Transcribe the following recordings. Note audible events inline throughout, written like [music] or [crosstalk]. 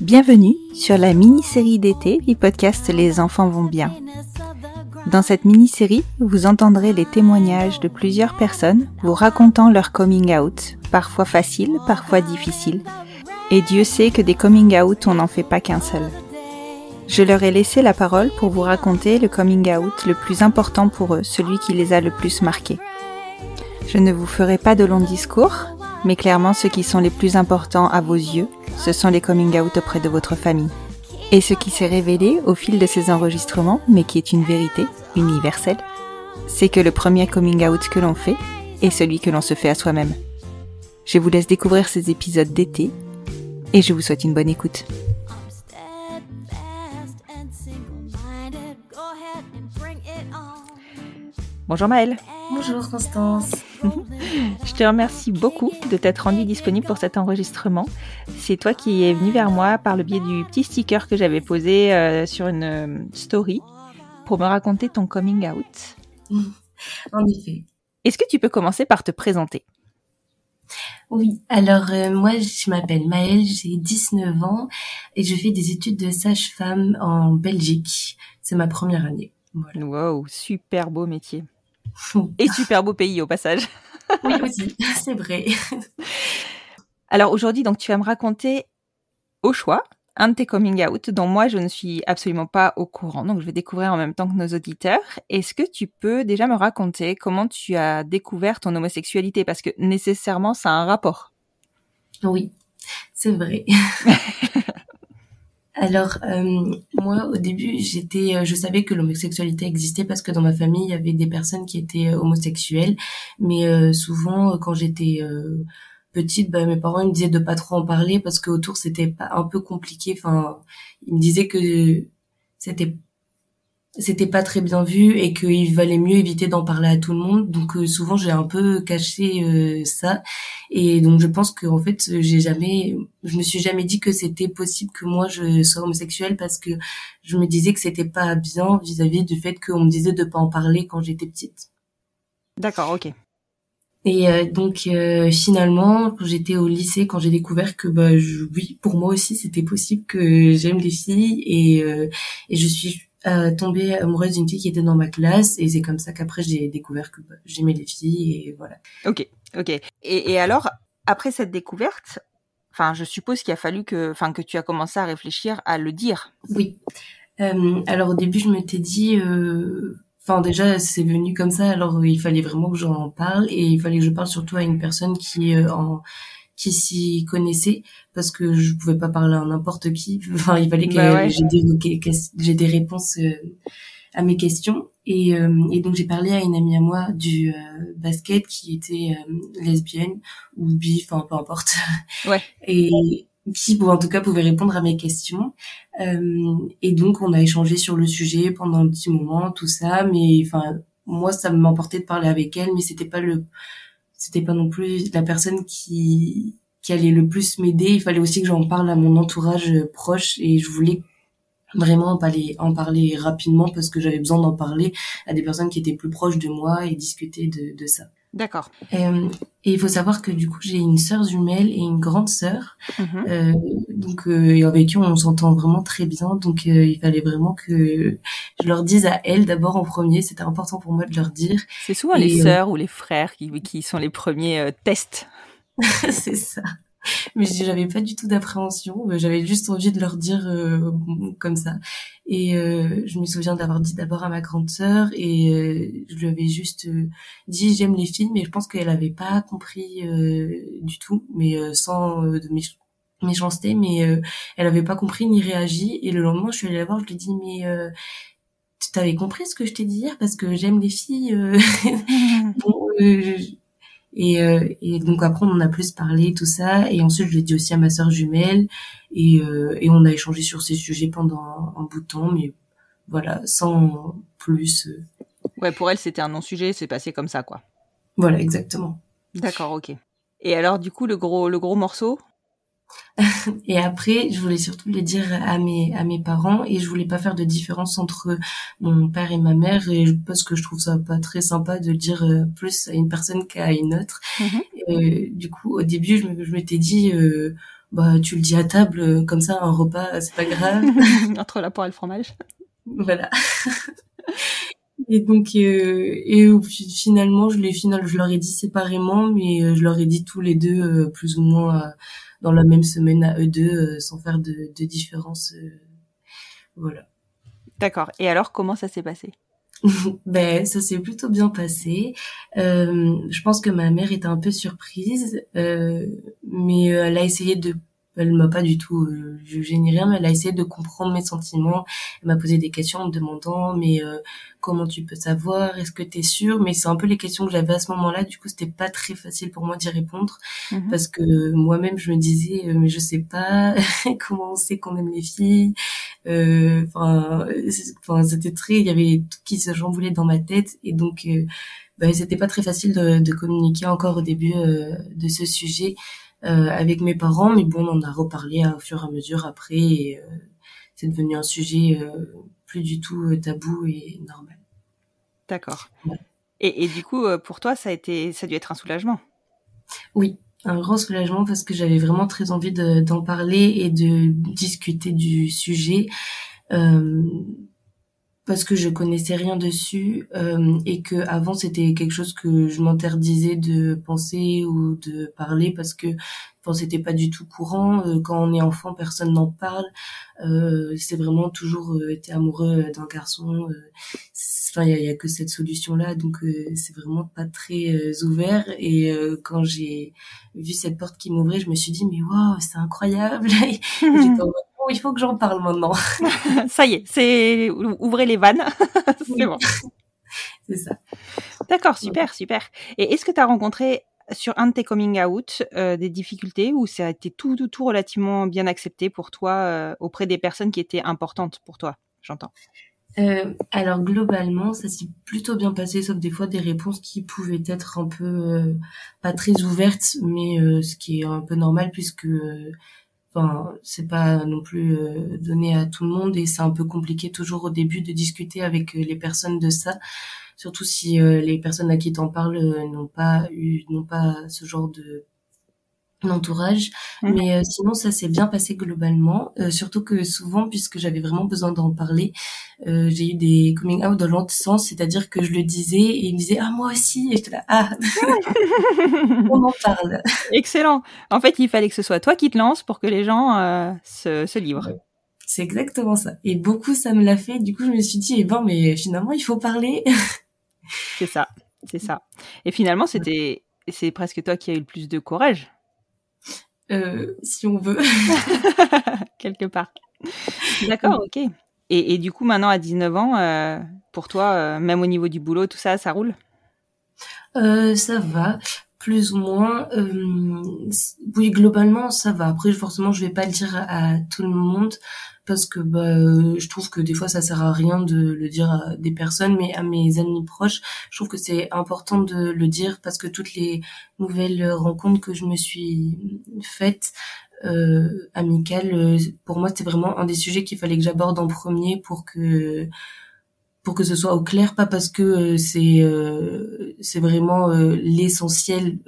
Bienvenue sur la mini-série d'été du podcast Les enfants vont bien. Dans cette mini-série, vous entendrez les témoignages de plusieurs personnes vous racontant leur coming out, parfois facile, parfois difficile. Et Dieu sait que des coming out, on n'en fait pas qu'un seul. Je leur ai laissé la parole pour vous raconter le coming out le plus important pour eux, celui qui les a le plus marqués. Je ne vous ferai pas de longs discours, mais clairement ceux qui sont les plus importants à vos yeux, ce sont les coming out auprès de votre famille. Et ce qui s'est révélé au fil de ces enregistrements, mais qui est une vérité universelle, c'est que le premier coming out que l'on fait est celui que l'on se fait à soi-même. Je vous laisse découvrir ces épisodes d'été et je vous souhaite une bonne écoute. Bonjour Maëlle, Bonjour Constance. [laughs] je te remercie beaucoup de t'être rendue disponible pour cet enregistrement. C'est toi qui es venu vers moi par le biais du petit sticker que j'avais posé euh, sur une euh, story pour me raconter ton coming out. [laughs] En effet. Est-ce que tu peux commencer par te présenter? Oui, alors euh, moi je m'appelle Maëlle, j'ai 19 ans et je fais des études de sage-femme en Belgique. C'est ma première année. Voilà. Wow, super beau métier. Et super beau pays au passage. [laughs] Oui aussi, c'est vrai. Alors aujourd'hui, donc tu vas me raconter au choix un de tes coming out dont moi je ne suis absolument pas au courant. Donc je vais découvrir en même temps que nos auditeurs. Est-ce que tu peux déjà me raconter comment tu as découvert ton homosexualité? Parce que nécessairement ça a un rapport. Oui, c'est vrai. [laughs] Alors euh, moi au début j'étais, euh, je savais que l'homosexualité existait parce que dans ma famille il y avait des personnes qui étaient euh, homosexuelles, mais euh, souvent quand j'étais euh, petite, bah, mes parents ils me disaient de pas trop en parler parce que autour c'était un peu compliqué. Enfin, ils me disaient que c'était c'était pas très bien vu et qu'il valait mieux éviter d'en parler à tout le monde. Donc euh, souvent j'ai un peu caché euh, ça et donc je pense que en fait j'ai jamais, je me suis jamais dit que c'était possible que moi je sois homosexuelle parce que je me disais que c'était pas bien vis-à-vis du fait qu'on me disait de pas en parler quand j'étais petite. D'accord, ok. Et euh, donc euh, finalement, quand j'étais au lycée, quand j'ai découvert que bah je, oui, pour moi aussi c'était possible que j'aime les filles et euh, et je suis euh, tombée amoureuse d'une fille qui était dans ma classe et c'est comme ça qu'après j'ai découvert que bah, j'aimais les filles et voilà. Ok, ok. Et, et alors, après cette découverte, enfin, je suppose qu'il a fallu que, enfin, que tu as commencé à réfléchir à le dire. Oui. Euh, alors au début je m'étais dit, euh, enfin déjà c'est venu comme ça, alors il fallait vraiment que j'en parle et il fallait que je parle surtout à une personne qui euh, en qui s'y connaissait parce que je pouvais pas parler à n'importe qui. [laughs] Enfin il fallait que Bah ouais. j'ai des que j'ai des réponses euh, à mes questions et, euh, et donc j'ai parlé à une amie à moi du euh, basket qui était euh, lesbienne ou bi, enfin peu importe. [laughs] Ouais. Et qui, bon, en tout cas, pouvait répondre à mes questions. Euh, et donc, on a échangé sur le sujet pendant un petit moment, tout ça. Mais enfin, moi, ça m'emportait de parler avec elle, mais c'était pas le, c'était pas non plus la personne qui qui allait le plus m'aider. Il fallait aussi que j'en parle à mon entourage euh, proche, et je voulais vraiment en parler, en parler rapidement parce que j'avais besoin d'en parler à des personnes qui étaient plus proches de moi et discuter de ça. D'accord. Euh, et il faut savoir que du coup j'ai une sœur jumelle et une grande sœur, Mhm. euh, donc euh, et avec qui on s'entend vraiment très bien. Donc euh, il fallait vraiment que je leur dise à elles d'abord en premier. C'était important pour moi de leur dire. C'est souvent Et, les euh, sœurs ou les frères qui, qui sont les premiers tests. [laughs] c'est ça. [laughs] mais j'avais pas du tout d'appréhension. J'avais juste envie de leur dire euh, comme ça. Et euh, je me souviens d'avoir dit d'abord à ma grande sœur et euh, je lui avais juste dit j'aime les films, mais je pense qu'elle avait pas compris du tout, mais sans de méchanceté, mais elle avait pas compris ni réagi. Et le lendemain, je suis allée la voir, je lui ai dit mais tu t'avais compris ce que je t'ai dit hier parce que j'aime les filles. [laughs] [laughs] bon, et, euh, et, donc après, on en a plus parlé, tout ça. Et ensuite, je l'ai dit aussi à ma sœur jumelle. Et, euh, et on a échangé sur ces sujets pendant un bout de temps, mais voilà, sans plus. Euh. Ouais, pour elle, c'était un non-sujet, c'est passé comme ça, quoi. Voilà, exactement. D'accord, ok. Et alors, du coup, le gros, le gros morceau? [laughs] et après, je voulais surtout le dire à mes à mes parents et je voulais pas faire de différence entre mon père et ma mère et parce que je trouve ça pas très sympa de dire euh, plus à une personne qu'à une autre. Mhm. Euh, du coup, au début, je, m'étais dit euh, bah tu le dis à table comme ça un repas, c'est pas grave. [laughs] entre la poire et le fromage. Voilà. [laughs] Et donc, et finalement, je les final, je leur ai dit séparément, mais je leur ai dit tous les deux plus ou moins dans la même semaine à eux deux euh, sans faire de, de différence. Euh, voilà. D'accord. Et alors, comment ça s'est passé? [laughs] Ben, ça s'est plutôt bien passé. Euh, je pense que ma mère était un peu surprise, euh, mais elle a essayé de elle m'a pas du tout euh, jugé ni rien, mais elle a essayé de comprendre mes sentiments. Elle m'a posé des questions en me demandant, mais euh, comment tu peux savoir? Est-ce que tu es sûr Mais c'est un peu les questions que j'avais à ce moment-là. Du coup, c'était pas très facile pour moi d'y répondre mhm. parce que moi-même, je me disais, euh, mais je sais pas [laughs] comment on sait qu'on aime les filles. Euh, enfin, c'était très, il y avait tout qui se chamboulait dans ma tête et donc. Ben, c'était pas très facile de, de, communiquer encore au début de ce sujet euh, avec mes parents, mais bon, on en a reparlé au fur et à mesure après, et euh, c'est devenu un sujet euh, plus du tout tabou et normal. D'accord. Et, et, du coup, pour toi, ça a été, ça a dû être un soulagement. Oui, un grand soulagement parce que j'avais vraiment très envie d'en parler et de discuter du sujet. Euh, parce que je connaissais rien dessus euh, et que avant c'était quelque chose que je m'interdisais de penser ou de parler parce que bon, c'était pas du tout courant. Euh, quand on est enfant personne n'en parle. Euh, c'est vraiment toujours euh, été amoureux d'un garçon euh, enfin il y a, que cette solution là donc c'est vraiment pas très ouvert. Et quand j'ai vu cette porte qui m'ouvrait je me suis dit mais waouh c'est incroyable [laughs] il faut que j'en parle maintenant. [laughs] ça y est, c'est ouvrez les vannes. [laughs] c'est bon. [laughs] c'est ça. D'accord, super, super. Et est-ce que tu as rencontré sur un de tes coming out euh, des difficultés ou ça a été tout, tout, tout relativement bien accepté pour toi euh, auprès des personnes qui étaient importantes pour toi J'entends? Euh, alors globalement, ça s'est plutôt bien passé, sauf des fois des réponses qui pouvaient être un peu pas très ouvertes, mais ce qui est un peu normal puisque C'est pas non plus euh, donné à tout le monde et c'est un peu compliqué toujours au début de discuter avec euh, les personnes de ça, surtout si euh, les personnes à qui t'en parles n'ont pas eu, n'ont pas ce genre de entourage. Mmh. Mais euh, sinon, ça s'est bien passé globalement. Euh, surtout que souvent, puisque j'avais vraiment besoin d'en parler, euh, j'ai eu des coming out dans l'autre sens, c'est-à-dire que je le disais et ils me disaient ah moi aussi et j'étais là ah [laughs] on en parle. Excellent. En fait, il fallait que ce soit toi qui te lances pour que les gens se, se livrent. C'est exactement ça. Et beaucoup ça me l'a fait. Du coup, je me suis dit eh ben mais finalement il faut parler. c'est ça, c'est ça. Et finalement, c'était c'est presque toi qui as eu le plus de courage euh, si on veut. [laughs] Quelque part. D'accord, ok. Et, et, du coup, maintenant, à 19 ans, euh, pour toi, euh, même au niveau du boulot, tout ça, ça roule? Ça va, plus ou moins. Euh, oui, globalement, ça va. Après, forcément, je vais pas le dire à tout le monde parce que bah, euh, je trouve que des fois ça sert à rien de le dire à des personnes, mais à mes amis proches, je trouve que c'est important de le dire parce que toutes les nouvelles rencontres que je me suis faites euh, amicales, euh, pour moi c'était vraiment un des sujets qu'il fallait que j'aborde en premier pour que pour que ce soit au clair, pas parce que euh, c'est euh, c'est vraiment euh, l'essentiel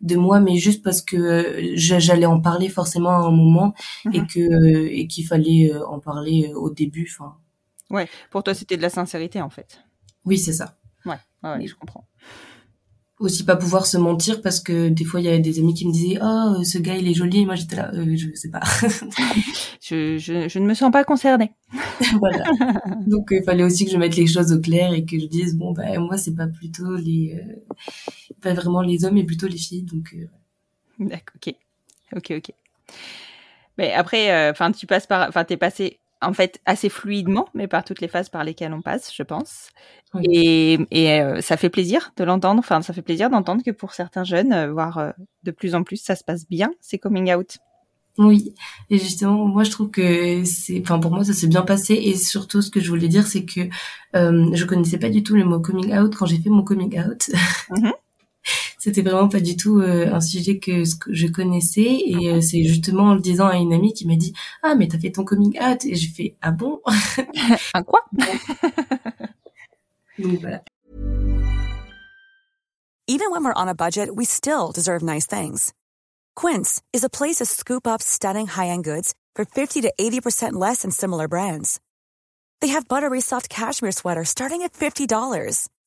de moi, mais juste parce que j'allais en parler forcément à un moment et mhm. que et qu'il fallait en parler au début. Enfin. Ouais, pour toi c'était de la sincérité en fait. Oui, c'est ça. Ouais, ouais, je comprends. Aussi pas pouvoir se mentir parce que des fois il y a des amis qui me disaient oh ce gars il est joli et moi j'étais là euh, je sais pas. [laughs] Je, je, je ne me sens pas concernée. [laughs] Voilà. Donc il fallait aussi que je mette les choses au clair et que je dise bon bah moi c'est pas plutôt les euh, pas vraiment les hommes mais plutôt les filles. Donc euh, d'accord ok. Ok ok. Mais après enfin tu passes par enfin t'es passé en fait assez fluidement, mais par toutes les phases par lesquelles on passe, je pense. Et, et euh, ça fait plaisir de l'entendre. Enfin, ça fait plaisir d'entendre que pour certains jeunes, euh, voire euh, de plus en plus, ça se passe bien, ces coming out. Oui, et justement, moi je trouve que c'est, enfin pour moi ça s'est bien passé et surtout ce que je voulais dire c'est que je connaissais pas du tout le mot coming out quand j'ai fait mon coming out. Mm-hmm. C'était vraiment pas du tout euh, un sujet que, je connaissais et euh, c'est justement en le disant à une amie qui m'a dit ah mais t'as fait ton coming out! Et j'ai fait ah bon? [laughs] Un quoi? [laughs] Donc voilà. Even when we're on a budget we still deserve nice things. Quince is a place to scoop up stunning high-end goods for 50 to 80% less than similar brands. They have buttery soft cashmere sweaters starting at $50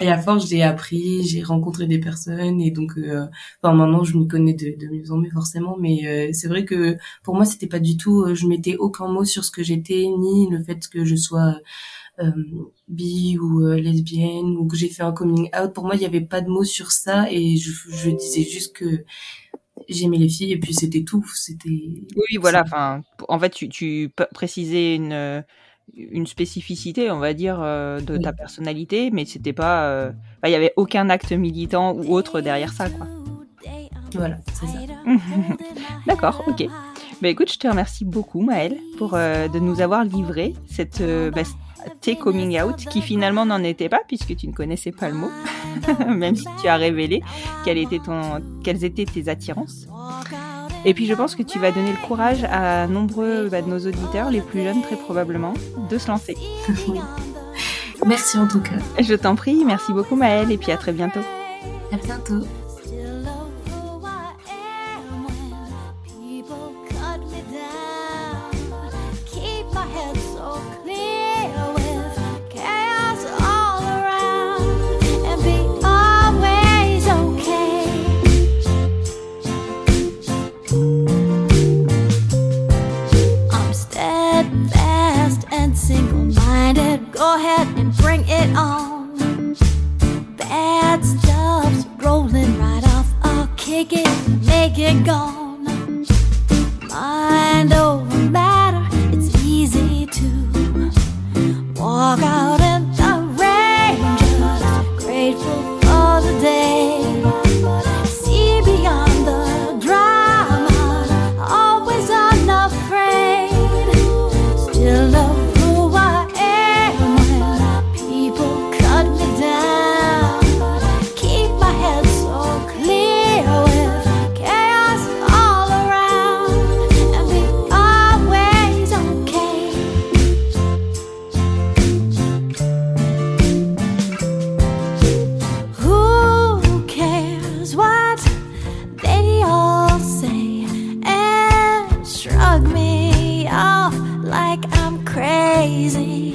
Et à force, j'ai appris, j'ai rencontré des personnes et donc, euh, enfin maintenant, je m'y connais de, de mieux en mieux forcément. Mais euh, c'est vrai que pour moi, c'était pas du tout. Euh, je mettais aucun mot sur ce que j'étais ni le fait que je sois euh, bi ou euh, lesbienne ou que j'ai fait un coming out. Pour moi, il n'y avait pas de mots sur ça et je, je disais juste que j'aimais les filles et puis c'était tout. C'était. Oui, voilà. Enfin, en fait, tu, tu précisais une une spécificité, on va dire, euh, de ta personnalité, mais c'était pas, il y avait aucun acte militant ou autre derrière ça, quoi. Voilà, c'est ça. [laughs] D'accord, ok. Bah écoute, je te remercie beaucoup, Maëlle, pour de nous avoir livré cette, bah, tes coming out, qui finalement n'en était pas puisque tu ne connaissais pas le mot, [laughs] même si tu as révélé ton, quelles étaient tes attirances. Et puis je pense que tu vas donner le courage à nombreux bah, de nos auditeurs, les plus jeunes très probablement, de se lancer. [laughs] Merci en tout cas. Je t'en prie, merci beaucoup Maëlle et puis à très bientôt. À bientôt. That's jobs rolling right off. I'll kick it, make it gone. easy.